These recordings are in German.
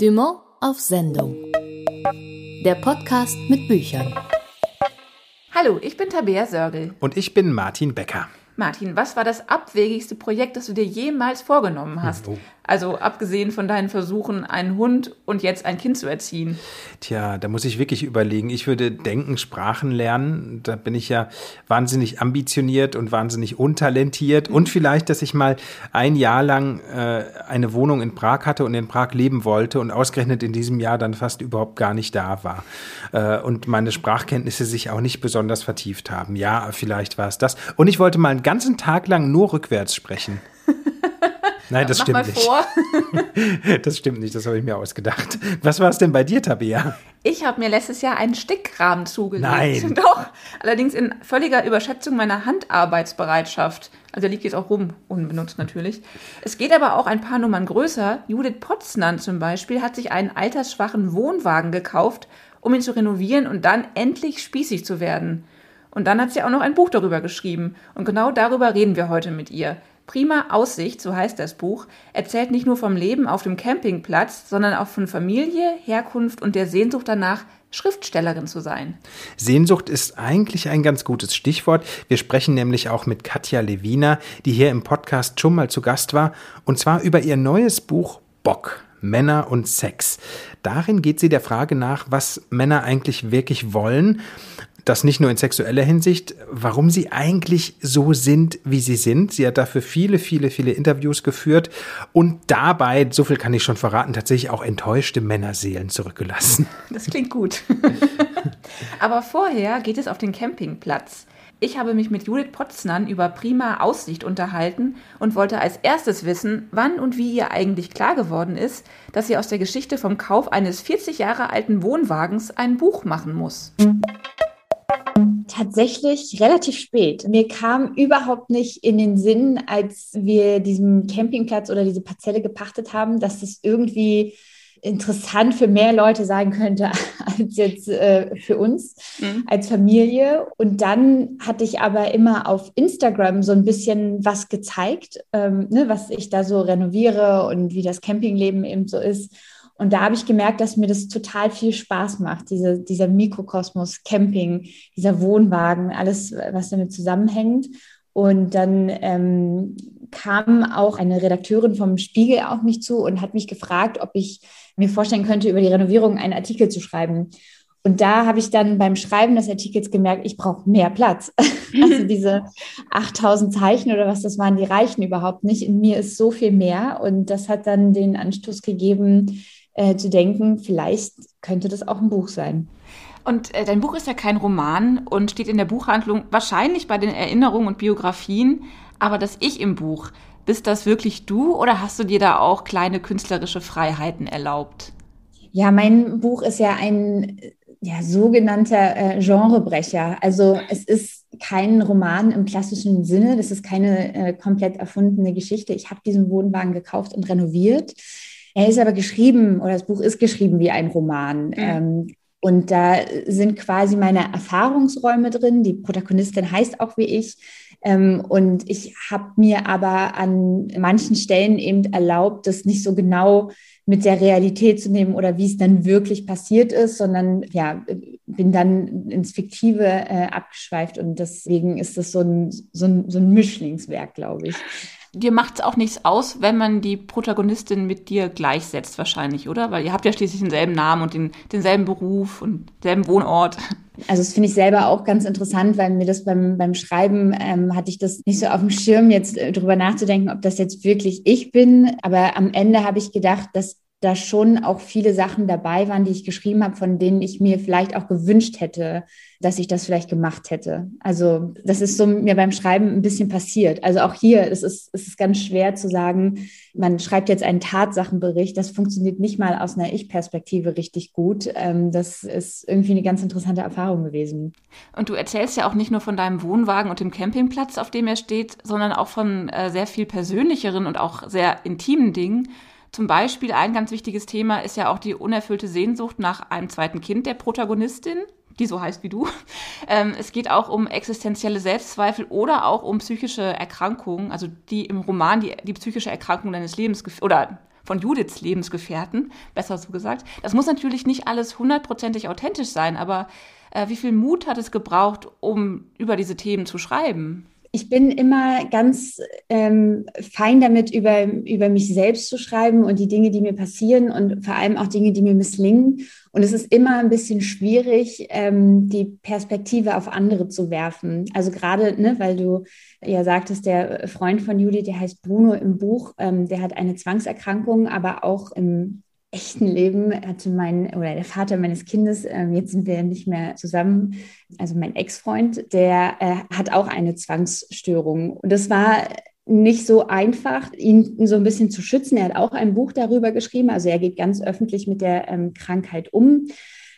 Dumont auf Sendung. Der Podcast mit Büchern. Hallo, ich bin Tabea Sörgel. Und ich bin Martin Becker. Martin, was war das abwegigste Projekt, das du dir jemals vorgenommen hast? Oh. Also abgesehen von deinen Versuchen, einen Hund und jetzt ein Kind zu erziehen. Tja, da muss ich wirklich überlegen. Ich würde denken, Sprachen lernen. Da bin ich ja wahnsinnig ambitioniert und wahnsinnig untalentiert. Und vielleicht, dass ich mal ein Jahr lang äh, eine Wohnung in Prag hatte und in Prag leben wollte und ausgerechnet in diesem Jahr dann fast überhaupt gar nicht da war. Äh, und meine Sprachkenntnisse sich auch nicht besonders vertieft haben. Ja, vielleicht war es das. Und ich wollte mal einen ganzen Tag lang nur rückwärts sprechen. Nein, das Mach stimmt mal nicht. vor. Das stimmt nicht, das habe ich mir ausgedacht. Was war es denn bei dir, Tabea? Ich habe mir letztes Jahr einen Stickrahmen zugelegt. Nein. Doch. Allerdings in völliger Überschätzung meiner Handarbeitsbereitschaft. Also der liegt jetzt auch rum, unbenutzt natürlich. Es geht aber auch ein paar Nummern größer. Judith Potznan zum Beispiel hat sich einen altersschwachen Wohnwagen gekauft, um ihn zu renovieren und dann endlich spießig zu werden. Und dann hat sie auch noch ein Buch darüber geschrieben. Und genau darüber reden wir heute mit ihr. Prima Aussicht, so heißt das Buch, erzählt nicht nur vom Leben auf dem Campingplatz, sondern auch von Familie, Herkunft und der Sehnsucht danach, Schriftstellerin zu sein. Sehnsucht ist eigentlich ein ganz gutes Stichwort. Wir sprechen nämlich auch mit Katja Lewina, die hier im Podcast schon mal zu Gast war, und zwar über ihr neues Buch Bock. Männer und Sex. Darin geht sie der Frage nach, was Männer eigentlich wirklich wollen. Das nicht nur in sexueller Hinsicht, warum sie eigentlich so sind, wie sie sind. Sie hat dafür viele, viele, viele Interviews geführt und dabei, so viel kann ich schon verraten, tatsächlich auch enttäuschte Männerseelen zurückgelassen. Das klingt gut. Aber vorher geht es auf den Campingplatz. Ich habe mich mit Judith Potznan über prima Aussicht unterhalten und wollte als erstes wissen, wann und wie ihr eigentlich klar geworden ist, dass sie aus der Geschichte vom Kauf eines 40 Jahre alten Wohnwagens ein Buch machen muss. Tatsächlich relativ spät. Mir kam überhaupt nicht in den Sinn, als wir diesen Campingplatz oder diese Parzelle gepachtet haben, dass das irgendwie interessant für mehr Leute sein könnte als jetzt äh, für uns Mhm. als Familie. Und dann hatte ich aber immer auf Instagram so ein bisschen was gezeigt, ähm, ne, was ich da so renoviere und wie das Campingleben eben so ist. Und da habe ich gemerkt, dass mir das total viel Spaß macht, diese, dieser Mikrokosmos Camping, dieser Wohnwagen, alles, was damit zusammenhängt. Und dann ähm, kam auch eine Redakteurin vom Spiegel auf mich zu und hat mich gefragt, ob ich mir vorstellen könnte, über die Renovierung einen Artikel zu schreiben. Und da habe ich dann beim Schreiben des Artikels gemerkt, ich brauche mehr Platz. Also diese 8000 Zeichen oder was das waren, die reichen überhaupt nicht. In mir ist so viel mehr. Und das hat dann den Anstoß gegeben, äh, zu denken, vielleicht könnte das auch ein Buch sein. Und äh, dein Buch ist ja kein Roman und steht in der Buchhandlung wahrscheinlich bei den Erinnerungen und Biografien. Aber das Ich im Buch, bist das wirklich du oder hast du dir da auch kleine künstlerische Freiheiten erlaubt? Ja, mein Buch ist ja ein ja, sogenannter äh, Genrebrecher. Also es ist kein Roman im klassischen Sinne, das ist keine äh, komplett erfundene Geschichte. Ich habe diesen Wohnwagen gekauft und renoviert. Er ist aber geschrieben, oder das Buch ist geschrieben wie ein Roman. Ähm, und da sind quasi meine Erfahrungsräume drin. Die Protagonistin heißt auch wie ich. Ähm, und ich habe mir aber an manchen Stellen eben erlaubt, das nicht so genau mit der Realität zu nehmen oder wie es dann wirklich passiert ist, sondern ja, bin dann ins Fiktive äh, abgeschweift und deswegen ist das so ein, so ein, so ein Mischlingswerk, glaube ich. Dir macht es auch nichts aus, wenn man die Protagonistin mit dir gleichsetzt, wahrscheinlich, oder? Weil ihr habt ja schließlich denselben Namen und den, denselben Beruf und denselben Wohnort. Also das finde ich selber auch ganz interessant, weil mir das beim, beim Schreiben ähm, hatte ich das nicht so auf dem Schirm, jetzt äh, drüber nachzudenken, ob das jetzt wirklich ich bin. Aber am Ende habe ich gedacht, dass da schon auch viele Sachen dabei waren, die ich geschrieben habe, von denen ich mir vielleicht auch gewünscht hätte, dass ich das vielleicht gemacht hätte. Also das ist so mir beim Schreiben ein bisschen passiert. Also auch hier, es ist, es ist ganz schwer zu sagen, man schreibt jetzt einen Tatsachenbericht. Das funktioniert nicht mal aus einer Ich-Perspektive richtig gut. Ähm, das ist irgendwie eine ganz interessante Erfahrung gewesen. Und du erzählst ja auch nicht nur von deinem Wohnwagen und dem Campingplatz, auf dem er steht, sondern auch von äh, sehr viel persönlicheren und auch sehr intimen Dingen. Zum Beispiel ein ganz wichtiges Thema ist ja auch die unerfüllte Sehnsucht nach einem zweiten Kind der Protagonistin, die so heißt wie du. Ähm, es geht auch um existenzielle Selbstzweifel oder auch um psychische Erkrankungen, also die im Roman die, die psychische Erkrankung deines Lebens oder von Judiths Lebensgefährten, besser so gesagt. Das muss natürlich nicht alles hundertprozentig authentisch sein, aber äh, wie viel Mut hat es gebraucht, um über diese Themen zu schreiben? Ich bin immer ganz ähm, fein damit, über, über mich selbst zu schreiben und die Dinge, die mir passieren und vor allem auch Dinge, die mir misslingen. Und es ist immer ein bisschen schwierig, ähm, die Perspektive auf andere zu werfen. Also gerade, ne, weil du ja sagtest, der Freund von Judith, der heißt Bruno im Buch, ähm, der hat eine Zwangserkrankung, aber auch im echten Leben hatte mein oder der Vater meines Kindes, äh, jetzt sind wir nicht mehr zusammen, also mein Ex-Freund, der äh, hat auch eine Zwangsstörung. Und das war nicht so einfach, ihn so ein bisschen zu schützen. Er hat auch ein Buch darüber geschrieben, also er geht ganz öffentlich mit der ähm, Krankheit um.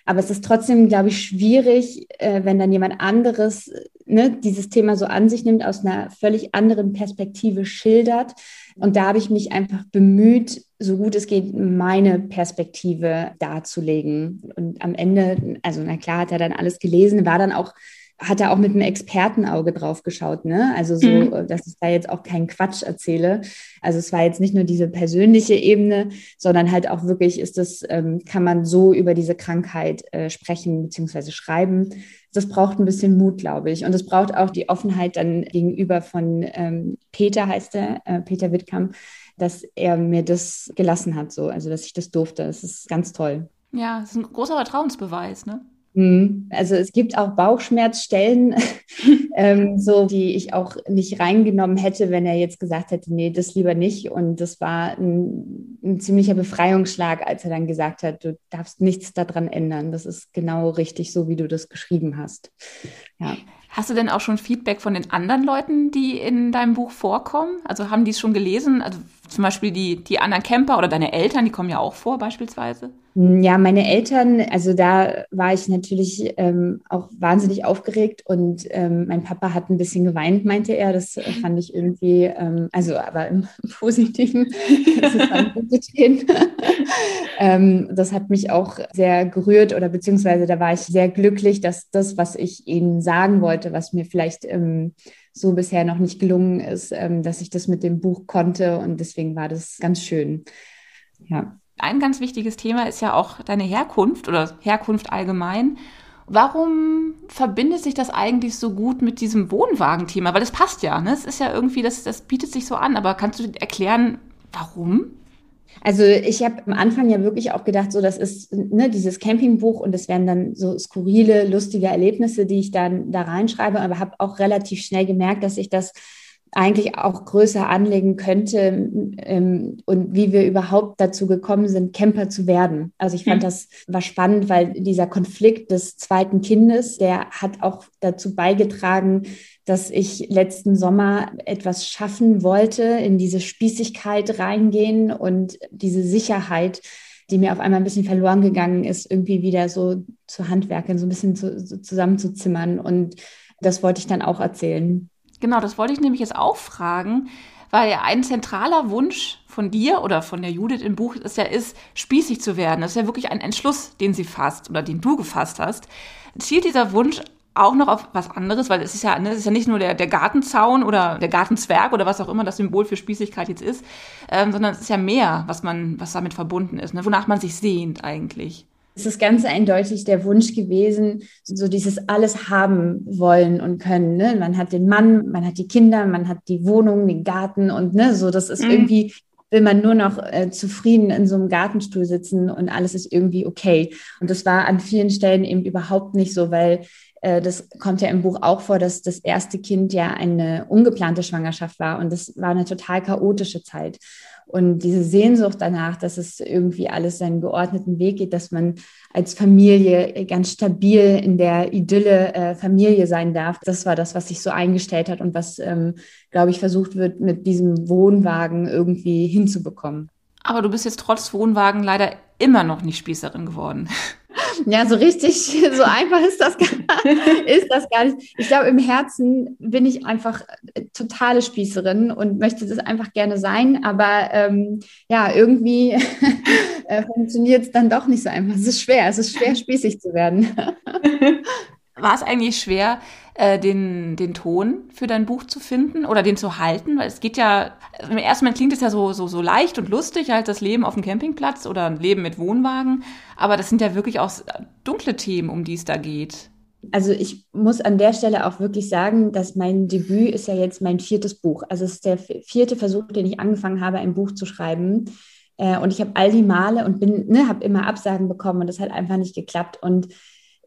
Aber es ist trotzdem, glaube ich, schwierig, äh, wenn dann jemand anderes ne, dieses Thema so an sich nimmt, aus einer völlig anderen Perspektive schildert. Und da habe ich mich einfach bemüht, so gut es geht, meine Perspektive darzulegen. Und am Ende, also na klar, hat er dann alles gelesen, war dann auch hat er auch mit einem Expertenauge drauf geschaut, ne? Also so, mhm. dass ich da jetzt auch keinen Quatsch erzähle. Also es war jetzt nicht nur diese persönliche Ebene, sondern halt auch wirklich ist das, ähm, kann man so über diese Krankheit äh, sprechen bzw. schreiben. Das braucht ein bisschen Mut, glaube ich. Und es braucht auch die Offenheit dann gegenüber von ähm, Peter, heißt er, äh, Peter Wittkamp, dass er mir das gelassen hat, so, also dass ich das durfte. Das ist ganz toll. Ja, das ist ein großer Vertrauensbeweis, ne? Mhm. Also es gibt auch Bauchschmerzstellen, ähm, so die ich auch nicht reingenommen hätte, wenn er jetzt gesagt hätte, nee, das lieber nicht. Und das war ein, ein ziemlicher Befreiungsschlag, als er dann gesagt hat, du darfst nichts daran ändern. Das ist genau richtig so, wie du das geschrieben hast. Ja. Hast du denn auch schon Feedback von den anderen Leuten, die in deinem Buch vorkommen? Also haben die es schon gelesen? Also zum Beispiel die, die anderen Camper oder deine Eltern, die kommen ja auch vor beispielsweise. Ja, meine Eltern, also da war ich natürlich ähm, auch wahnsinnig aufgeregt und ähm, mein Papa hat ein bisschen geweint, meinte er. Das äh, fand ich irgendwie, ähm, also aber im Positiven, das ist ähm, das hat mich auch sehr gerührt oder beziehungsweise da war ich sehr glücklich, dass das, was ich ihnen sagen wollte, was mir vielleicht ähm, so bisher noch nicht gelungen ist, ähm, dass ich das mit dem Buch konnte und deswegen war das ganz schön. Ja ein ganz wichtiges Thema ist ja auch deine Herkunft oder Herkunft allgemein. Warum verbindet sich das eigentlich so gut mit diesem Wohnwagenthema? Weil das passt ja, ne? Es ist ja irgendwie, das, das bietet sich so an. Aber kannst du erklären, warum? Also ich habe am Anfang ja wirklich auch gedacht, so das ist ne, dieses Campingbuch und das wären dann so skurrile, lustige Erlebnisse, die ich dann da reinschreibe, aber habe auch relativ schnell gemerkt, dass ich das eigentlich auch größer anlegen könnte ähm, und wie wir überhaupt dazu gekommen sind, Camper zu werden. Also ich fand mhm. das war spannend, weil dieser Konflikt des zweiten Kindes, der hat auch dazu beigetragen, dass ich letzten Sommer etwas schaffen wollte, in diese Spießigkeit reingehen und diese Sicherheit, die mir auf einmal ein bisschen verloren gegangen ist, irgendwie wieder so zu handwerken, so ein bisschen zu, so zusammenzuzimmern. Und das wollte ich dann auch erzählen. Genau, das wollte ich nämlich jetzt auch fragen, weil ein zentraler Wunsch von dir oder von der Judith im Buch ist ja ist, spießig zu werden. Das ist ja wirklich ein Entschluss, den sie fasst oder den du gefasst hast. Zielt dieser Wunsch auch noch auf was anderes, weil es ist ja, ne, es ist ja nicht nur der, der Gartenzaun oder der Gartenzwerg oder was auch immer das Symbol für Spießigkeit jetzt ist, ähm, sondern es ist ja mehr, was man, was damit verbunden ist, ne, wonach man sich sehnt eigentlich. Es ist ganz eindeutig der Wunsch gewesen, so dieses alles haben wollen und können. Ne? Man hat den Mann, man hat die Kinder, man hat die Wohnung, den Garten und ne, so das ist mhm. irgendwie will man nur noch äh, zufrieden in so einem Gartenstuhl sitzen und alles ist irgendwie okay. Und das war an vielen Stellen eben überhaupt nicht so, weil äh, das kommt ja im Buch auch vor, dass das erste Kind ja eine ungeplante Schwangerschaft war und das war eine total chaotische Zeit. Und diese Sehnsucht danach, dass es irgendwie alles seinen geordneten Weg geht, dass man als Familie ganz stabil in der Idylle äh, Familie sein darf, das war das, was sich so eingestellt hat und was, ähm, glaube ich, versucht wird, mit diesem Wohnwagen irgendwie hinzubekommen. Aber du bist jetzt trotz Wohnwagen leider immer noch nicht Spießerin geworden. Ja, so richtig, so einfach ist das, ist das gar nicht. Ich glaube, im Herzen bin ich einfach äh, totale Spießerin und möchte das einfach gerne sein. Aber ähm, ja, irgendwie äh, funktioniert es dann doch nicht so einfach. Es ist schwer, es ist schwer, spießig zu werden. War es eigentlich schwer, äh, den, den Ton für dein Buch zu finden oder den zu halten? Weil es geht ja, im ersten Moment klingt es ja so, so, so leicht und lustig, halt das Leben auf dem Campingplatz oder ein Leben mit Wohnwagen. Aber das sind ja wirklich auch dunkle Themen, um die es da geht. Also ich muss an der Stelle auch wirklich sagen, dass mein Debüt ist ja jetzt mein viertes Buch. Also es ist der vierte Versuch, den ich angefangen habe, ein Buch zu schreiben. Äh, und ich habe all die Male und bin, ne, habe immer Absagen bekommen und das hat einfach nicht geklappt. Und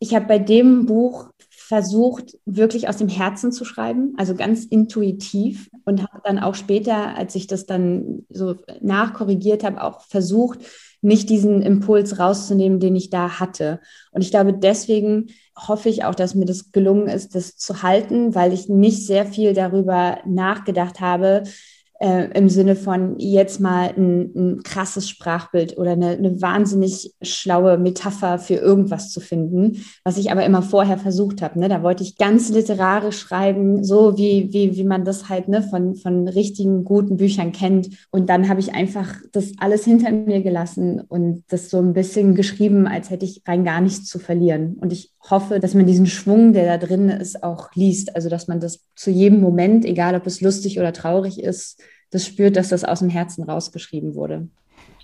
ich habe bei dem Buch versucht, wirklich aus dem Herzen zu schreiben, also ganz intuitiv und habe dann auch später, als ich das dann so nachkorrigiert habe, auch versucht, nicht diesen Impuls rauszunehmen, den ich da hatte. Und ich glaube, deswegen hoffe ich auch, dass mir das gelungen ist, das zu halten, weil ich nicht sehr viel darüber nachgedacht habe, äh, im Sinne von jetzt mal ein, ein krasses Sprachbild oder eine, eine, wahnsinnig schlaue Metapher für irgendwas zu finden, was ich aber immer vorher versucht habe. Ne? Da wollte ich ganz literarisch schreiben, so wie, wie, wie man das halt ne, von, von richtigen, guten Büchern kennt. Und dann habe ich einfach das alles hinter mir gelassen und das so ein bisschen geschrieben, als hätte ich rein gar nichts zu verlieren. Und ich hoffe, dass man diesen Schwung, der da drin ist, auch liest. Also dass man das zu jedem Moment, egal ob es lustig oder traurig ist, das spürt, dass das aus dem Herzen rausgeschrieben wurde.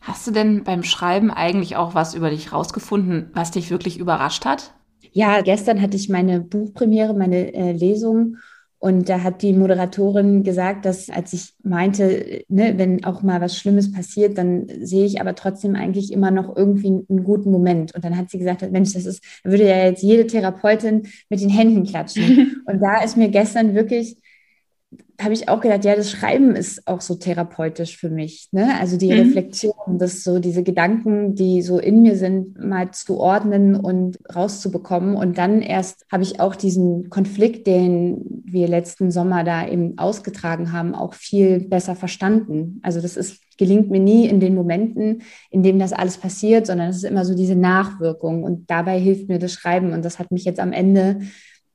Hast du denn beim Schreiben eigentlich auch was über dich rausgefunden, was dich wirklich überrascht hat? Ja, gestern hatte ich meine Buchpremiere, meine äh, Lesung und da hat die Moderatorin gesagt, dass als ich meinte, ne, wenn auch mal was Schlimmes passiert, dann sehe ich aber trotzdem eigentlich immer noch irgendwie einen guten Moment. Und dann hat sie gesagt, Mensch, das ist, würde ja jetzt jede Therapeutin mit den Händen klatschen. und da ist mir gestern wirklich habe ich auch gedacht, ja, das Schreiben ist auch so therapeutisch für mich. Ne? Also die mhm. Reflexion, das so diese Gedanken, die so in mir sind, mal zu ordnen und rauszubekommen. Und dann erst habe ich auch diesen Konflikt, den wir letzten Sommer da eben ausgetragen haben, auch viel besser verstanden. Also das ist gelingt mir nie in den Momenten, in denen das alles passiert, sondern es ist immer so diese Nachwirkung. Und dabei hilft mir das Schreiben. Und das hat mich jetzt am Ende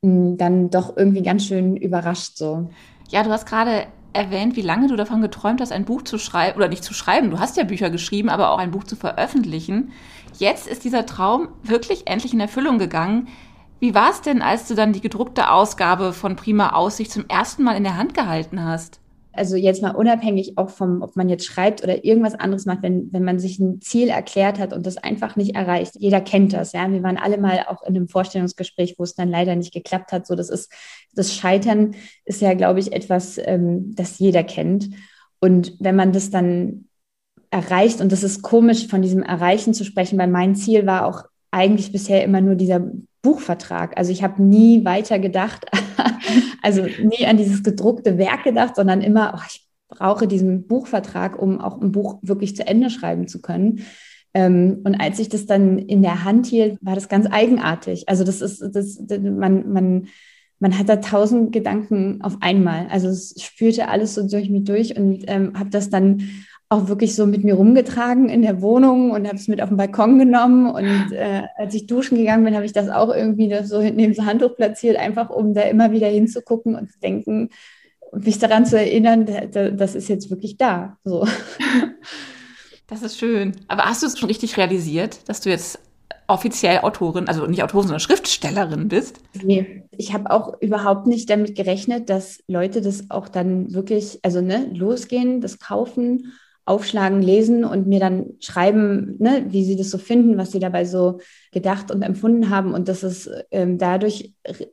hm, dann doch irgendwie ganz schön überrascht so. Ja, du hast gerade erwähnt, wie lange du davon geträumt hast, ein Buch zu schreiben, oder nicht zu schreiben, du hast ja Bücher geschrieben, aber auch ein Buch zu veröffentlichen. Jetzt ist dieser Traum wirklich endlich in Erfüllung gegangen. Wie war es denn, als du dann die gedruckte Ausgabe von Prima Aussicht zum ersten Mal in der Hand gehalten hast? Also jetzt mal unabhängig auch vom, ob man jetzt schreibt oder irgendwas anderes macht, wenn, wenn man sich ein Ziel erklärt hat und das einfach nicht erreicht. Jeder kennt das, ja. Wir waren alle mal auch in einem Vorstellungsgespräch, wo es dann leider nicht geklappt hat. So, das ist, das Scheitern ist ja, glaube ich, etwas, ähm, das jeder kennt. Und wenn man das dann erreicht, und das ist komisch, von diesem Erreichen zu sprechen, weil mein Ziel war auch eigentlich bisher immer nur dieser Buchvertrag. Also ich habe nie weiter gedacht, also nie an dieses gedruckte Werk gedacht, sondern immer, oh, ich brauche diesen Buchvertrag, um auch ein Buch wirklich zu Ende schreiben zu können. Ähm, und als ich das dann in der Hand hielt, war das ganz eigenartig. Also das ist, das, man, man, man hat da tausend Gedanken auf einmal. Also es spürte alles so durch mich durch und ähm, habe das dann auch wirklich so mit mir rumgetragen in der Wohnung und habe es mit auf den Balkon genommen. Und äh, als ich duschen gegangen bin, habe ich das auch irgendwie das so neben das Handtuch platziert, einfach um da immer wieder hinzugucken und zu denken und mich daran zu erinnern, das ist jetzt wirklich da. So. Das ist schön. Aber hast du es schon richtig realisiert, dass du jetzt offiziell Autorin, also nicht Autorin, sondern Schriftstellerin bist? Nee, ich habe auch überhaupt nicht damit gerechnet, dass Leute das auch dann wirklich, also ne, losgehen, das kaufen aufschlagen, lesen und mir dann schreiben, ne, wie sie das so finden, was sie dabei so gedacht und empfunden haben. Und das ist ähm, dadurch äh,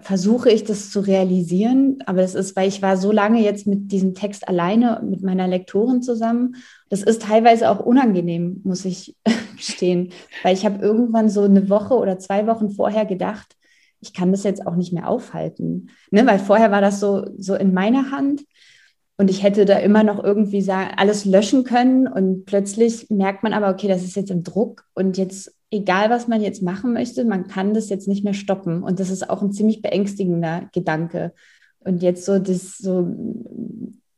versuche ich das zu realisieren. Aber das ist, weil ich war so lange jetzt mit diesem Text alleine mit meiner Lektorin zusammen. Das ist teilweise auch unangenehm, muss ich gestehen, weil ich habe irgendwann so eine Woche oder zwei Wochen vorher gedacht, ich kann das jetzt auch nicht mehr aufhalten, ne? weil vorher war das so so in meiner Hand und ich hätte da immer noch irgendwie alles löschen können. Und plötzlich merkt man aber, okay, das ist jetzt im Druck. Und jetzt, egal was man jetzt machen möchte, man kann das jetzt nicht mehr stoppen. Und das ist auch ein ziemlich beängstigender Gedanke. Und jetzt so, das so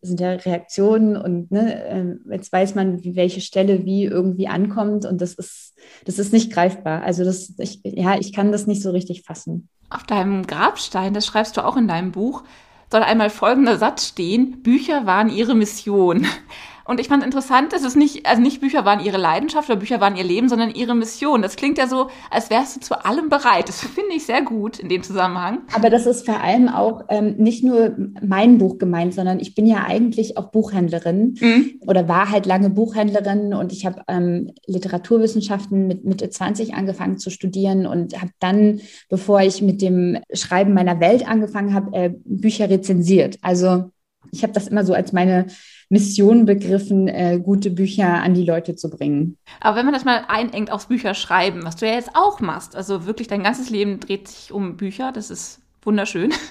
sind ja Reaktionen und ne, äh, jetzt weiß man, welche Stelle wie irgendwie ankommt und das ist, das ist nicht greifbar. Also das, ich, ja, ich kann das nicht so richtig fassen. Auf deinem Grabstein, das schreibst du auch in deinem Buch, soll einmal folgender Satz stehen, Bücher waren ihre Mission. Und ich fand interessant, dass es nicht, also nicht Bücher waren ihre Leidenschaft oder Bücher waren ihr Leben, sondern ihre Mission. Das klingt ja so, als wärst du zu allem bereit. Das finde ich sehr gut in dem Zusammenhang. Aber das ist vor allem auch ähm, nicht nur mein Buch gemeint, sondern ich bin ja eigentlich auch Buchhändlerin mhm. oder war halt lange Buchhändlerin und ich habe ähm, Literaturwissenschaften mit Mitte 20 angefangen zu studieren und habe dann, bevor ich mit dem Schreiben meiner Welt angefangen habe, äh, Bücher rezensiert. Also ich habe das immer so als meine Mission begriffen, äh, gute Bücher an die Leute zu bringen. Aber wenn man das mal einengt aufs Bücherschreiben, was du ja jetzt auch machst, also wirklich dein ganzes Leben dreht sich um Bücher, das ist wunderschön.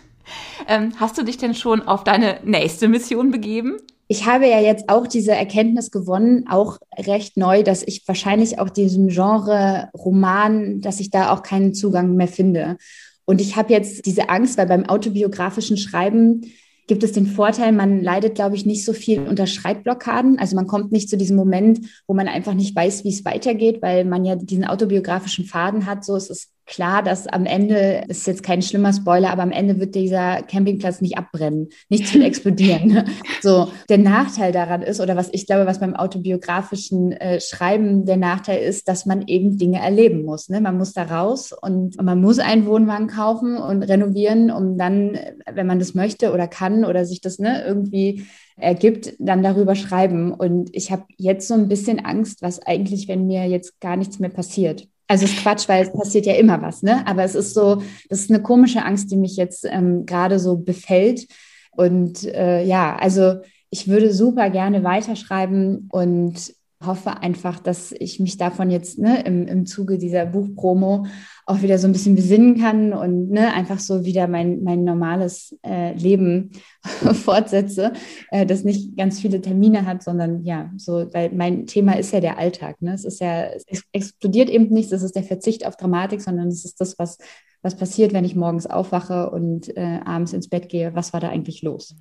Ähm, hast du dich denn schon auf deine nächste Mission begeben? Ich habe ja jetzt auch diese Erkenntnis gewonnen, auch recht neu, dass ich wahrscheinlich auch diesem Genre Roman, dass ich da auch keinen Zugang mehr finde. Und ich habe jetzt diese Angst, weil beim autobiografischen Schreiben gibt es den Vorteil, man leidet, glaube ich, nicht so viel unter Schreibblockaden. Also man kommt nicht zu diesem Moment, wo man einfach nicht weiß, wie es weitergeht, weil man ja diesen autobiografischen Faden hat. So es ist klar, dass am Ende, ist jetzt kein schlimmer Spoiler, aber am Ende wird dieser Campingplatz nicht abbrennen, nichts wird explodieren. so, der Nachteil daran ist, oder was ich glaube, was beim autobiografischen äh, Schreiben der Nachteil ist, dass man eben Dinge erleben muss. Ne? Man muss da raus und, und man muss einen Wohnwagen kaufen und renovieren, um dann, wenn man das möchte oder kann oder sich das ne, irgendwie ergibt, dann darüber schreiben. Und ich habe jetzt so ein bisschen Angst, was eigentlich, wenn mir jetzt gar nichts mehr passiert. Also es ist Quatsch, weil es passiert ja immer was, ne? Aber es ist so, das ist eine komische Angst, die mich jetzt ähm, gerade so befällt. Und äh, ja, also ich würde super gerne weiterschreiben und hoffe einfach, dass ich mich davon jetzt ne, im, im Zuge dieser Buchpromo auch wieder so ein bisschen besinnen kann und ne, einfach so wieder mein, mein normales äh, Leben fortsetze, äh, das nicht ganz viele Termine hat, sondern ja, so, weil mein Thema ist ja der Alltag. Ne? Es ist ja, es explodiert eben nichts, es ist der Verzicht auf Dramatik, sondern es ist das, was, was passiert, wenn ich morgens aufwache und äh, abends ins Bett gehe. Was war da eigentlich los?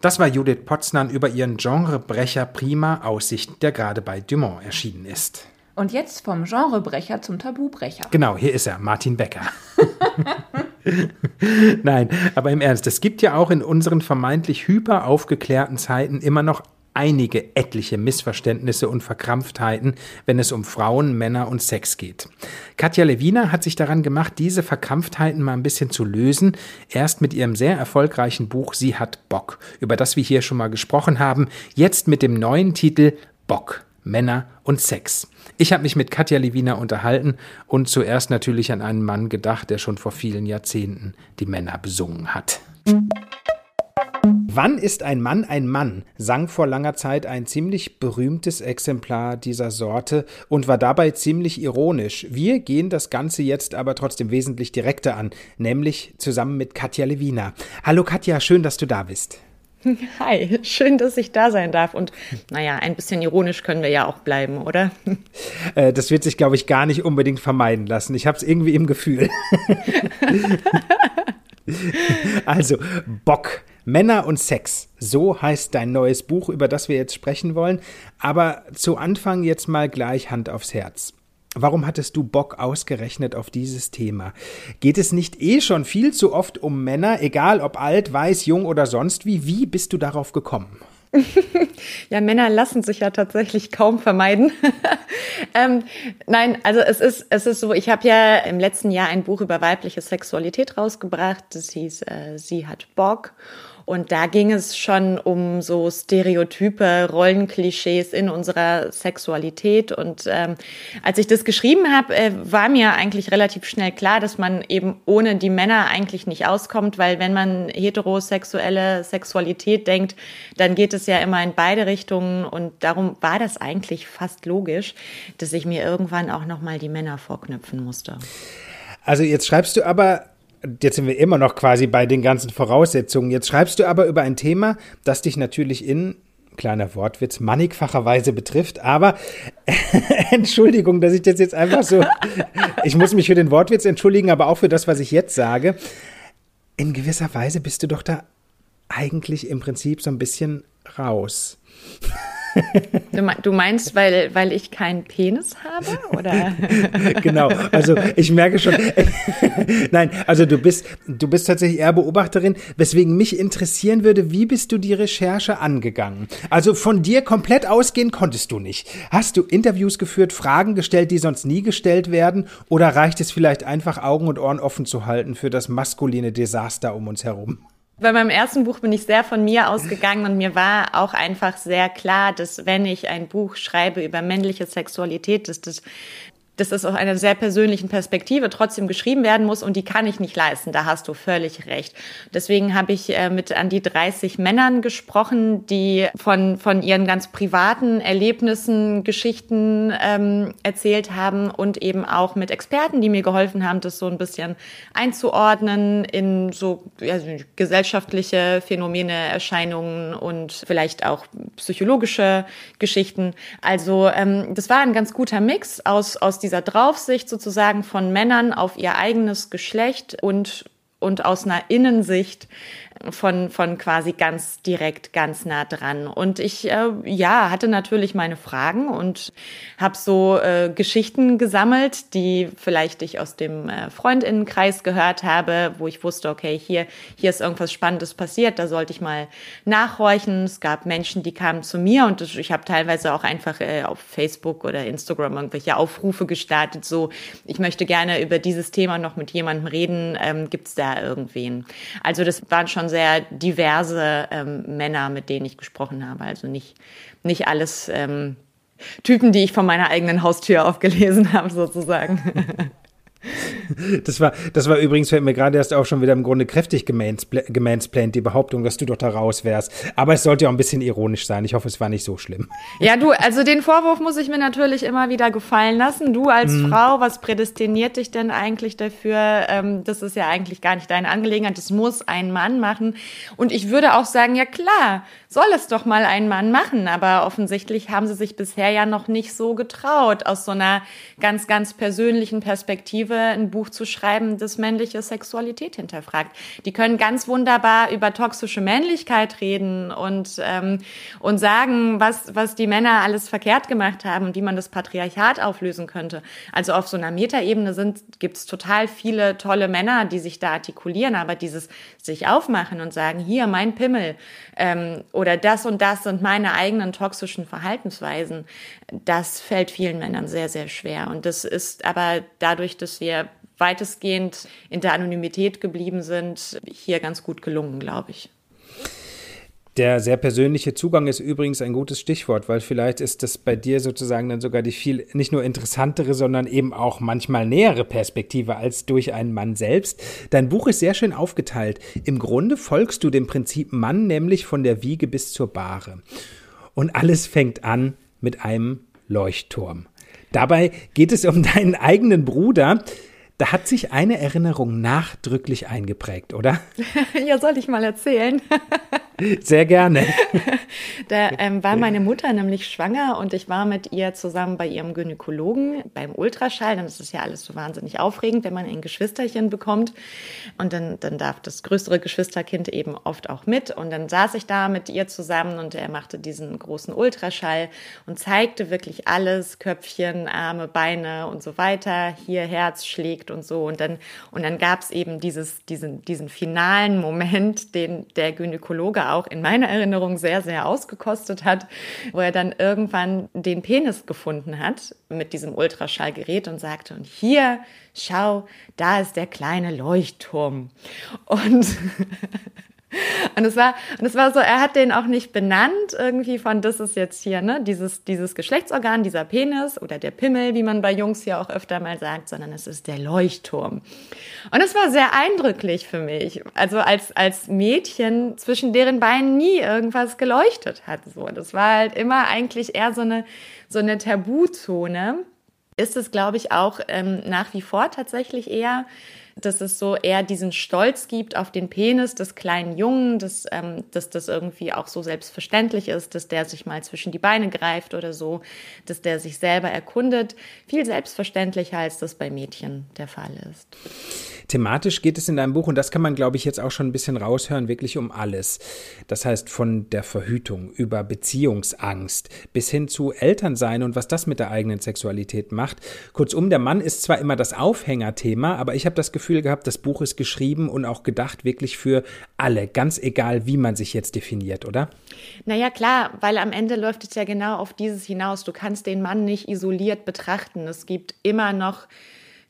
Das war Judith Potznan über ihren Genrebrecher Prima Aussicht, der gerade bei Dumont erschienen ist. Und jetzt vom Genrebrecher zum Tabubrecher. Genau, hier ist er, Martin Becker. Nein, aber im Ernst, es gibt ja auch in unseren vermeintlich hyper aufgeklärten Zeiten immer noch einige etliche Missverständnisse und Verkrampftheiten, wenn es um Frauen, Männer und Sex geht. Katja Lewina hat sich daran gemacht, diese Verkrampftheiten mal ein bisschen zu lösen, erst mit ihrem sehr erfolgreichen Buch Sie hat Bock, über das wir hier schon mal gesprochen haben, jetzt mit dem neuen Titel Bock. Männer und Sex. Ich habe mich mit Katja Lewina unterhalten und zuerst natürlich an einen Mann gedacht, der schon vor vielen Jahrzehnten die Männer besungen hat. Wann ist ein Mann ein Mann? sang vor langer Zeit ein ziemlich berühmtes Exemplar dieser Sorte und war dabei ziemlich ironisch. Wir gehen das Ganze jetzt aber trotzdem wesentlich direkter an, nämlich zusammen mit Katja Lewina. Hallo Katja, schön, dass du da bist. Hi, schön, dass ich da sein darf. Und naja, ein bisschen ironisch können wir ja auch bleiben, oder? Äh, das wird sich, glaube ich, gar nicht unbedingt vermeiden lassen. Ich habe es irgendwie im Gefühl. also, Bock. Männer und Sex. So heißt dein neues Buch, über das wir jetzt sprechen wollen. Aber zu Anfang jetzt mal gleich Hand aufs Herz. Warum hattest du Bock ausgerechnet auf dieses Thema? Geht es nicht eh schon viel zu oft um Männer, egal ob alt, weiß, jung oder sonst wie? Wie bist du darauf gekommen? ja, Männer lassen sich ja tatsächlich kaum vermeiden. ähm, nein, also es ist, es ist so, ich habe ja im letzten Jahr ein Buch über weibliche Sexualität rausgebracht. Das hieß äh, Sie hat Bock. Und da ging es schon um so Stereotype, Rollenklischees in unserer Sexualität. Und ähm, als ich das geschrieben habe, äh, war mir eigentlich relativ schnell klar, dass man eben ohne die Männer eigentlich nicht auskommt, weil wenn man heterosexuelle Sexualität denkt, dann geht es ja immer in beide Richtungen. Und darum war das eigentlich fast logisch, dass ich mir irgendwann auch nochmal die Männer vorknüpfen musste. Also jetzt schreibst du aber jetzt sind wir immer noch quasi bei den ganzen Voraussetzungen. Jetzt schreibst du aber über ein Thema, das dich natürlich in kleiner Wortwitz, mannigfacherweise betrifft. Aber Entschuldigung, dass ich das jetzt einfach so. Ich muss mich für den Wortwitz entschuldigen, aber auch für das, was ich jetzt sage. In gewisser Weise bist du doch da eigentlich im Prinzip so ein bisschen raus. Du meinst, weil, weil ich keinen Penis habe? Oder? genau, also ich merke schon. Nein, also du bist, du bist tatsächlich eher Beobachterin, weswegen mich interessieren würde, wie bist du die Recherche angegangen? Also von dir komplett ausgehen konntest du nicht. Hast du Interviews geführt, Fragen gestellt, die sonst nie gestellt werden? Oder reicht es vielleicht einfach Augen und Ohren offen zu halten für das maskuline Desaster um uns herum? Bei meinem ersten Buch bin ich sehr von mir ausgegangen und mir war auch einfach sehr klar, dass wenn ich ein Buch schreibe über männliche Sexualität, dass das dass das aus einer sehr persönlichen Perspektive trotzdem geschrieben werden muss und die kann ich nicht leisten. Da hast du völlig recht. Deswegen habe ich äh, mit an die 30 Männern gesprochen, die von, von ihren ganz privaten Erlebnissen, Geschichten ähm, erzählt haben und eben auch mit Experten, die mir geholfen haben, das so ein bisschen einzuordnen in so ja, gesellschaftliche Phänomene, Erscheinungen und vielleicht auch psychologische Geschichten. Also ähm, das war ein ganz guter Mix aus, aus dieser Draufsicht sozusagen von Männern auf ihr eigenes Geschlecht und, und aus einer Innensicht von, von quasi ganz direkt, ganz nah dran. Und ich, äh, ja, hatte natürlich meine Fragen und habe so äh, Geschichten gesammelt, die vielleicht ich aus dem äh, Freundinnenkreis gehört habe, wo ich wusste, okay, hier, hier ist irgendwas Spannendes passiert, da sollte ich mal nachhorchen. Es gab Menschen, die kamen zu mir und ich habe teilweise auch einfach äh, auf Facebook oder Instagram irgendwelche Aufrufe gestartet, so, ich möchte gerne über dieses Thema noch mit jemandem reden, ähm, gibt es da irgendwen? Also das waren schon sehr diverse ähm, Männer, mit denen ich gesprochen habe. Also nicht, nicht alles ähm, Typen, die ich von meiner eigenen Haustür aufgelesen habe, sozusagen. Das war, das war übrigens, fällt mir gerade erst auch schon wieder im Grunde kräftig gemansplained, die Behauptung, dass du doch da raus wärst. Aber es sollte ja auch ein bisschen ironisch sein. Ich hoffe, es war nicht so schlimm. Ja, du, also den Vorwurf muss ich mir natürlich immer wieder gefallen lassen. Du als mhm. Frau, was prädestiniert dich denn eigentlich dafür? Ähm, das ist ja eigentlich gar nicht deine Angelegenheit. Das muss ein Mann machen. Und ich würde auch sagen, ja klar, soll es doch mal ein Mann machen. Aber offensichtlich haben sie sich bisher ja noch nicht so getraut, aus so einer ganz, ganz persönlichen Perspektive ein Buch zu schreiben, das männliche Sexualität hinterfragt. Die können ganz wunderbar über toxische Männlichkeit reden und, ähm, und sagen, was, was die Männer alles verkehrt gemacht haben und wie man das Patriarchat auflösen könnte. Also auf so einer Metaebene gibt es total viele tolle Männer, die sich da artikulieren, aber dieses sich aufmachen und sagen, hier mein Pimmel ähm, oder das und das sind meine eigenen toxischen Verhaltensweisen, das fällt vielen Männern sehr, sehr schwer. Und das ist aber dadurch, dass wir weitestgehend in der Anonymität geblieben sind, hier ganz gut gelungen, glaube ich. Der sehr persönliche Zugang ist übrigens ein gutes Stichwort, weil vielleicht ist das bei dir sozusagen dann sogar die viel nicht nur interessantere, sondern eben auch manchmal nähere Perspektive als durch einen Mann selbst. Dein Buch ist sehr schön aufgeteilt. Im Grunde folgst du dem Prinzip Mann, nämlich von der Wiege bis zur Bahre. Und alles fängt an mit einem Leuchtturm. Dabei geht es um deinen eigenen Bruder. Da hat sich eine Erinnerung nachdrücklich eingeprägt, oder? ja, soll ich mal erzählen? Sehr gerne. Da ähm, war meine Mutter nämlich schwanger und ich war mit ihr zusammen bei ihrem Gynäkologen beim Ultraschall. Dann ist ja alles so wahnsinnig aufregend, wenn man ein Geschwisterchen bekommt. Und dann, dann darf das größere Geschwisterkind eben oft auch mit. Und dann saß ich da mit ihr zusammen und er machte diesen großen Ultraschall und zeigte wirklich alles, Köpfchen, Arme, Beine und so weiter. Hier Herz schlägt und so. Und dann, und dann gab es eben dieses, diesen, diesen finalen Moment, den der Gynäkologe auch in meiner Erinnerung sehr, sehr ausgekostet hat, wo er dann irgendwann den Penis gefunden hat mit diesem Ultraschallgerät und sagte, und hier, schau, da ist der kleine Leuchtturm. Und Und es war, und es war so, er hat den auch nicht benannt, irgendwie von, das ist jetzt hier, ne, dieses, dieses Geschlechtsorgan, dieser Penis oder der Pimmel, wie man bei Jungs ja auch öfter mal sagt, sondern es ist der Leuchtturm. Und es war sehr eindrücklich für mich. Also als, als Mädchen, zwischen deren Beinen nie irgendwas geleuchtet hat, so. Das war halt immer eigentlich eher so eine, so eine Tabuzone. Ist es, glaube ich, auch ähm, nach wie vor tatsächlich eher dass es so eher diesen Stolz gibt auf den Penis des kleinen Jungen, dass, ähm, dass das irgendwie auch so selbstverständlich ist, dass der sich mal zwischen die Beine greift oder so, dass der sich selber erkundet. Viel selbstverständlicher, als das bei Mädchen der Fall ist. Thematisch geht es in deinem Buch, und das kann man, glaube ich, jetzt auch schon ein bisschen raushören, wirklich um alles. Das heißt, von der Verhütung über Beziehungsangst bis hin zu Elternsein und was das mit der eigenen Sexualität macht. Kurzum, der Mann ist zwar immer das Aufhängerthema, aber ich habe das Gefühl gehabt, das Buch ist geschrieben und auch gedacht wirklich für alle, ganz egal, wie man sich jetzt definiert, oder? Naja, klar, weil am Ende läuft es ja genau auf dieses hinaus. Du kannst den Mann nicht isoliert betrachten. Es gibt immer noch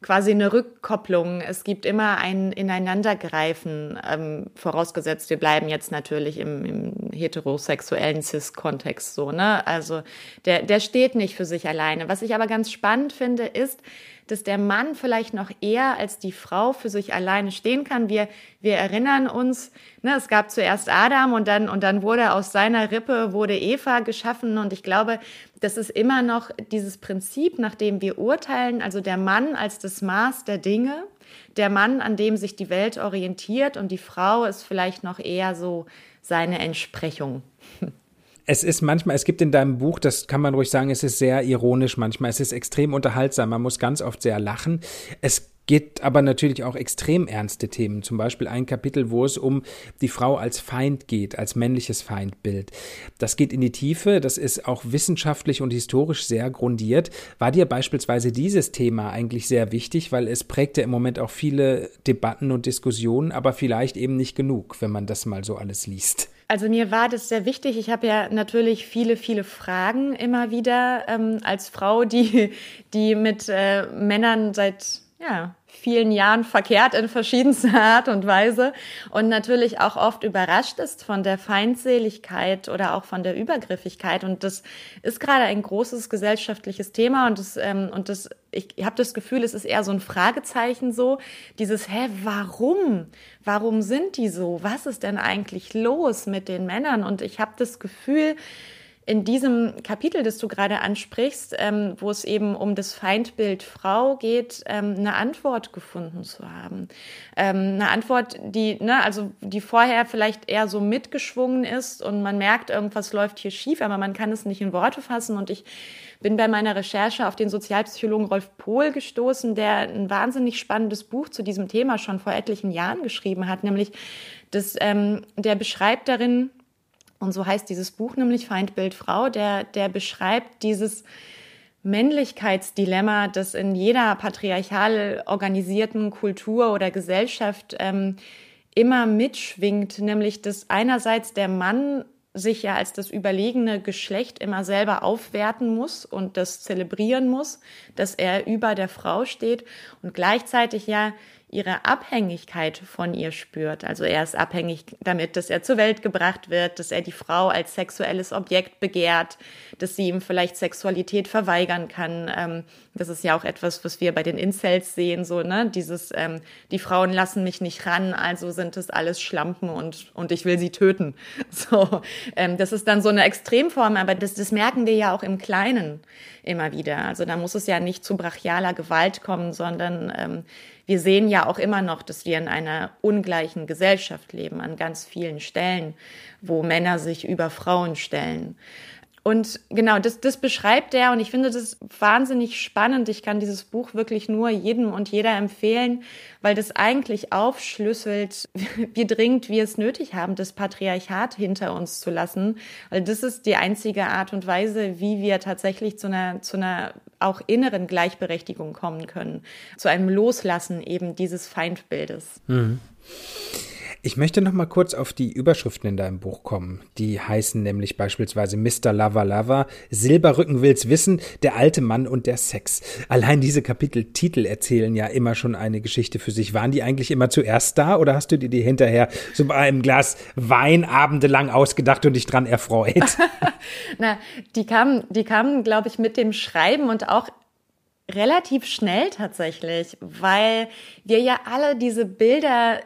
quasi eine Rückkopplung. Es gibt immer ein Ineinandergreifen, ähm, vorausgesetzt, wir bleiben jetzt natürlich im, im heterosexuellen Cis-Kontext so, ne? Also der, der steht nicht für sich alleine. Was ich aber ganz spannend finde, ist, dass der Mann vielleicht noch eher als die Frau für sich alleine stehen kann. Wir, wir erinnern uns, ne, es gab zuerst Adam und dann, und dann wurde aus seiner Rippe wurde Eva geschaffen. Und ich glaube, das ist immer noch dieses Prinzip, nach dem wir urteilen, also der Mann als das Maß der Dinge, der Mann, an dem sich die Welt orientiert und die Frau ist vielleicht noch eher so seine Entsprechung. Es ist manchmal, es gibt in deinem Buch, das kann man ruhig sagen, es ist sehr ironisch manchmal, es ist extrem unterhaltsam, man muss ganz oft sehr lachen. Es geht aber natürlich auch extrem ernste Themen. Zum Beispiel ein Kapitel, wo es um die Frau als Feind geht, als männliches Feindbild. Das geht in die Tiefe, das ist auch wissenschaftlich und historisch sehr grundiert. War dir beispielsweise dieses Thema eigentlich sehr wichtig, weil es prägte im Moment auch viele Debatten und Diskussionen, aber vielleicht eben nicht genug, wenn man das mal so alles liest. Also mir war das sehr wichtig. Ich habe ja natürlich viele, viele Fragen immer wieder ähm, als Frau, die, die mit äh, Männern seit ja, vielen Jahren verkehrt in verschiedenster Art und Weise und natürlich auch oft überrascht ist von der Feindseligkeit oder auch von der Übergriffigkeit. Und das ist gerade ein großes gesellschaftliches Thema und das, ähm, und das, ich habe das Gefühl, es ist eher so ein Fragezeichen so, dieses, hä, warum? Warum sind die so? Was ist denn eigentlich los mit den Männern? Und ich habe das Gefühl, in diesem Kapitel, das du gerade ansprichst, ähm, wo es eben um das Feindbild Frau geht, ähm, eine Antwort gefunden zu haben. Ähm, eine Antwort, die, ne, also die vorher vielleicht eher so mitgeschwungen ist und man merkt, irgendwas läuft hier schief, aber man kann es nicht in Worte fassen. Und ich bin bei meiner Recherche auf den Sozialpsychologen Rolf Pohl gestoßen, der ein wahnsinnig spannendes Buch zu diesem Thema schon vor etlichen Jahren geschrieben hat, nämlich das, ähm, der beschreibt darin, und so heißt dieses Buch nämlich Feindbild Frau, der, der beschreibt dieses Männlichkeitsdilemma, das in jeder patriarchal organisierten Kultur oder Gesellschaft ähm, immer mitschwingt, nämlich dass einerseits der Mann sich ja als das überlegene Geschlecht immer selber aufwerten muss und das zelebrieren muss, dass er über der Frau steht. Und gleichzeitig ja ihre Abhängigkeit von ihr spürt. Also er ist abhängig damit, dass er zur Welt gebracht wird, dass er die Frau als sexuelles Objekt begehrt, dass sie ihm vielleicht Sexualität verweigern kann. Ähm, das ist ja auch etwas, was wir bei den Incels sehen, so, ne, dieses, ähm, die Frauen lassen mich nicht ran, also sind es alles Schlampen und, und ich will sie töten. So, ähm, das ist dann so eine Extremform, aber das, das merken wir ja auch im Kleinen immer wieder. Also da muss es ja nicht zu brachialer Gewalt kommen, sondern ähm, wir sehen ja auch immer noch, dass wir in einer ungleichen Gesellschaft leben, an ganz vielen Stellen, wo Männer sich über Frauen stellen. Und genau, das, das beschreibt er und ich finde das wahnsinnig spannend. Ich kann dieses Buch wirklich nur jedem und jeder empfehlen, weil das eigentlich aufschlüsselt, wie dringend wir es nötig haben, das Patriarchat hinter uns zu lassen. Weil das ist die einzige Art und Weise, wie wir tatsächlich zu einer, zu einer auch inneren Gleichberechtigung kommen können. Zu einem Loslassen eben dieses Feindbildes. Mhm. Ich möchte noch mal kurz auf die Überschriften in deinem Buch kommen. Die heißen nämlich beispielsweise Mr. Lava Lava, Silberrücken will's wissen, der alte Mann und der Sex. Allein diese Kapiteltitel erzählen ja immer schon eine Geschichte für sich. Waren die eigentlich immer zuerst da oder hast du dir die hinterher so bei einem Glas Wein abendelang ausgedacht und dich dran erfreut? Na, die kamen, die kamen, glaube ich, mit dem Schreiben und auch relativ schnell tatsächlich, weil wir ja alle diese Bilder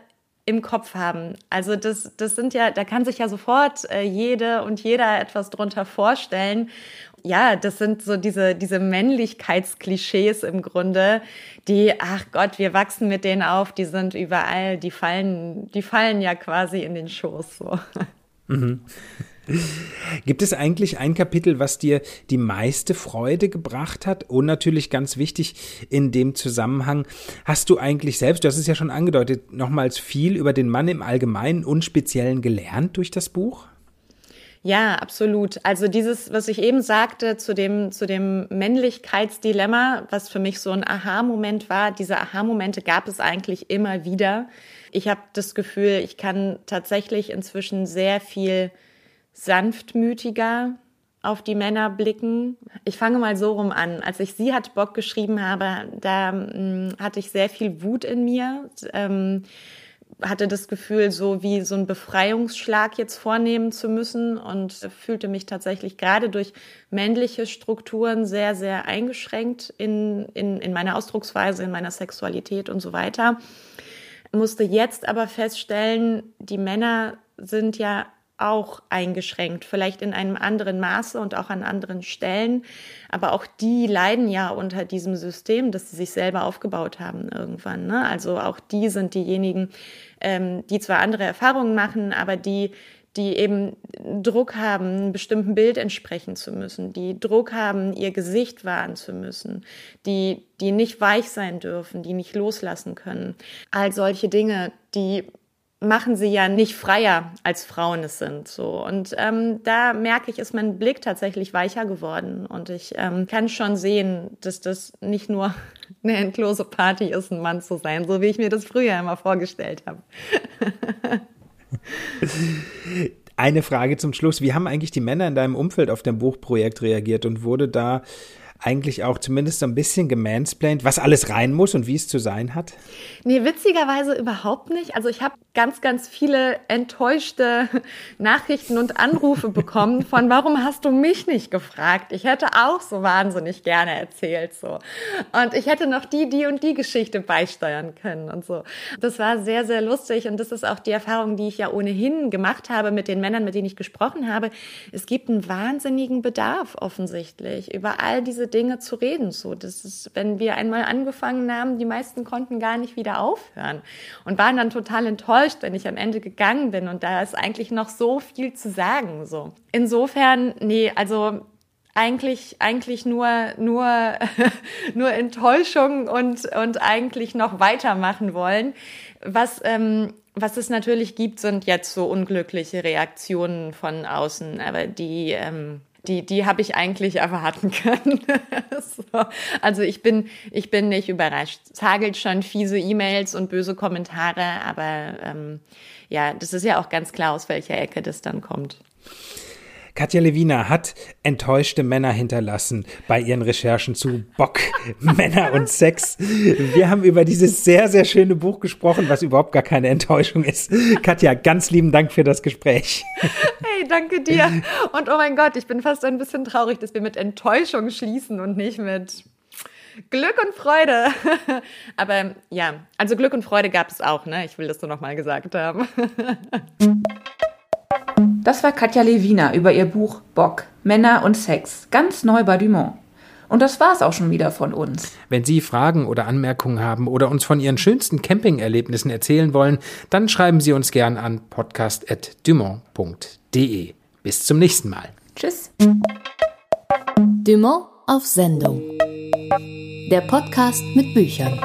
im Kopf haben. Also das, das sind ja, da kann sich ja sofort äh, jede und jeder etwas drunter vorstellen. Ja, das sind so diese, diese Männlichkeitsklischees im Grunde, die, ach Gott, wir wachsen mit denen auf, die sind überall, die fallen, die fallen ja quasi in den Schoß, so. Mhm. Gibt es eigentlich ein Kapitel, was dir die meiste Freude gebracht hat? Und natürlich ganz wichtig in dem Zusammenhang, hast du eigentlich selbst, du hast es ja schon angedeutet, nochmals viel über den Mann im Allgemeinen und Speziellen gelernt durch das Buch? Ja, absolut. Also dieses, was ich eben sagte zu dem, zu dem Männlichkeitsdilemma, was für mich so ein Aha-Moment war, diese Aha-Momente gab es eigentlich immer wieder. Ich habe das Gefühl, ich kann tatsächlich inzwischen sehr viel sanftmütiger auf die Männer blicken. Ich fange mal so rum an. Als ich Sie hat Bock geschrieben habe, da mh, hm, hatte ich sehr viel Wut in mir. Ähm, hatte das Gefühl, so wie so einen Befreiungsschlag jetzt vornehmen zu müssen und fühlte mich tatsächlich gerade durch männliche Strukturen sehr, sehr eingeschränkt in, in, in meiner Ausdrucksweise, in meiner Sexualität und so weiter. Musste jetzt aber feststellen, die Männer sind ja auch eingeschränkt, vielleicht in einem anderen Maße und auch an anderen Stellen. Aber auch die leiden ja unter diesem System, das sie sich selber aufgebaut haben irgendwann. Ne? Also auch die sind diejenigen, ähm, die zwar andere Erfahrungen machen, aber die die eben Druck haben, einem bestimmten Bild entsprechen zu müssen, die Druck haben, ihr Gesicht wahren zu müssen, die, die nicht weich sein dürfen, die nicht loslassen können. All solche Dinge, die machen sie ja nicht freier, als Frauen es sind. So. Und ähm, da merke ich, ist mein Blick tatsächlich weicher geworden. Und ich ähm, kann schon sehen, dass das nicht nur eine endlose Party ist, ein Mann zu sein, so wie ich mir das früher immer vorgestellt habe. Eine Frage zum Schluss. Wie haben eigentlich die Männer in deinem Umfeld auf dein Buchprojekt reagiert und wurde da eigentlich auch zumindest so ein bisschen gemansplained, was alles rein muss und wie es zu sein hat? Nee, witzigerweise überhaupt nicht. Also ich habe ganz, ganz viele enttäuschte Nachrichten und Anrufe bekommen von, warum hast du mich nicht gefragt? Ich hätte auch so wahnsinnig gerne erzählt, so. Und ich hätte noch die, die und die Geschichte beisteuern können und so. Das war sehr, sehr lustig und das ist auch die Erfahrung, die ich ja ohnehin gemacht habe mit den Männern, mit denen ich gesprochen habe. Es gibt einen wahnsinnigen Bedarf offensichtlich über all diese Dinge zu reden. So, das ist, wenn wir einmal angefangen haben, die meisten konnten gar nicht wieder aufhören und waren dann total enttäuscht, wenn ich am Ende gegangen bin. Und da ist eigentlich noch so viel zu sagen. So, insofern, nee, also eigentlich, eigentlich nur, nur, nur Enttäuschung und, und eigentlich noch weitermachen wollen. Was, ähm, was es natürlich gibt, sind jetzt so unglückliche Reaktionen von außen, aber die, ähm, die, die habe ich eigentlich erwarten können. so. Also ich bin, ich bin nicht überrascht. Es hagelt schon fiese E-Mails und böse Kommentare, aber ähm, ja, das ist ja auch ganz klar, aus welcher Ecke das dann kommt. Katja Lewina hat enttäuschte Männer hinterlassen bei ihren Recherchen zu Bock, Männer und Sex. Wir haben über dieses sehr, sehr schöne Buch gesprochen, was überhaupt gar keine Enttäuschung ist. Katja, ganz lieben Dank für das Gespräch. Hey, danke dir. Und oh mein Gott, ich bin fast ein bisschen traurig, dass wir mit Enttäuschung schließen und nicht mit Glück und Freude. Aber ja, also Glück und Freude gab es auch, ne? Ich will das nur noch mal gesagt haben. Das war Katja Lewina über ihr Buch Bock, Männer und Sex, ganz neu bei Dumont. Und das war's auch schon wieder von uns. Wenn Sie Fragen oder Anmerkungen haben oder uns von Ihren schönsten Campingerlebnissen erzählen wollen, dann schreiben Sie uns gern an podcast.dumont.de. Bis zum nächsten Mal. Tschüss. Dumont auf Sendung. Der Podcast mit Büchern.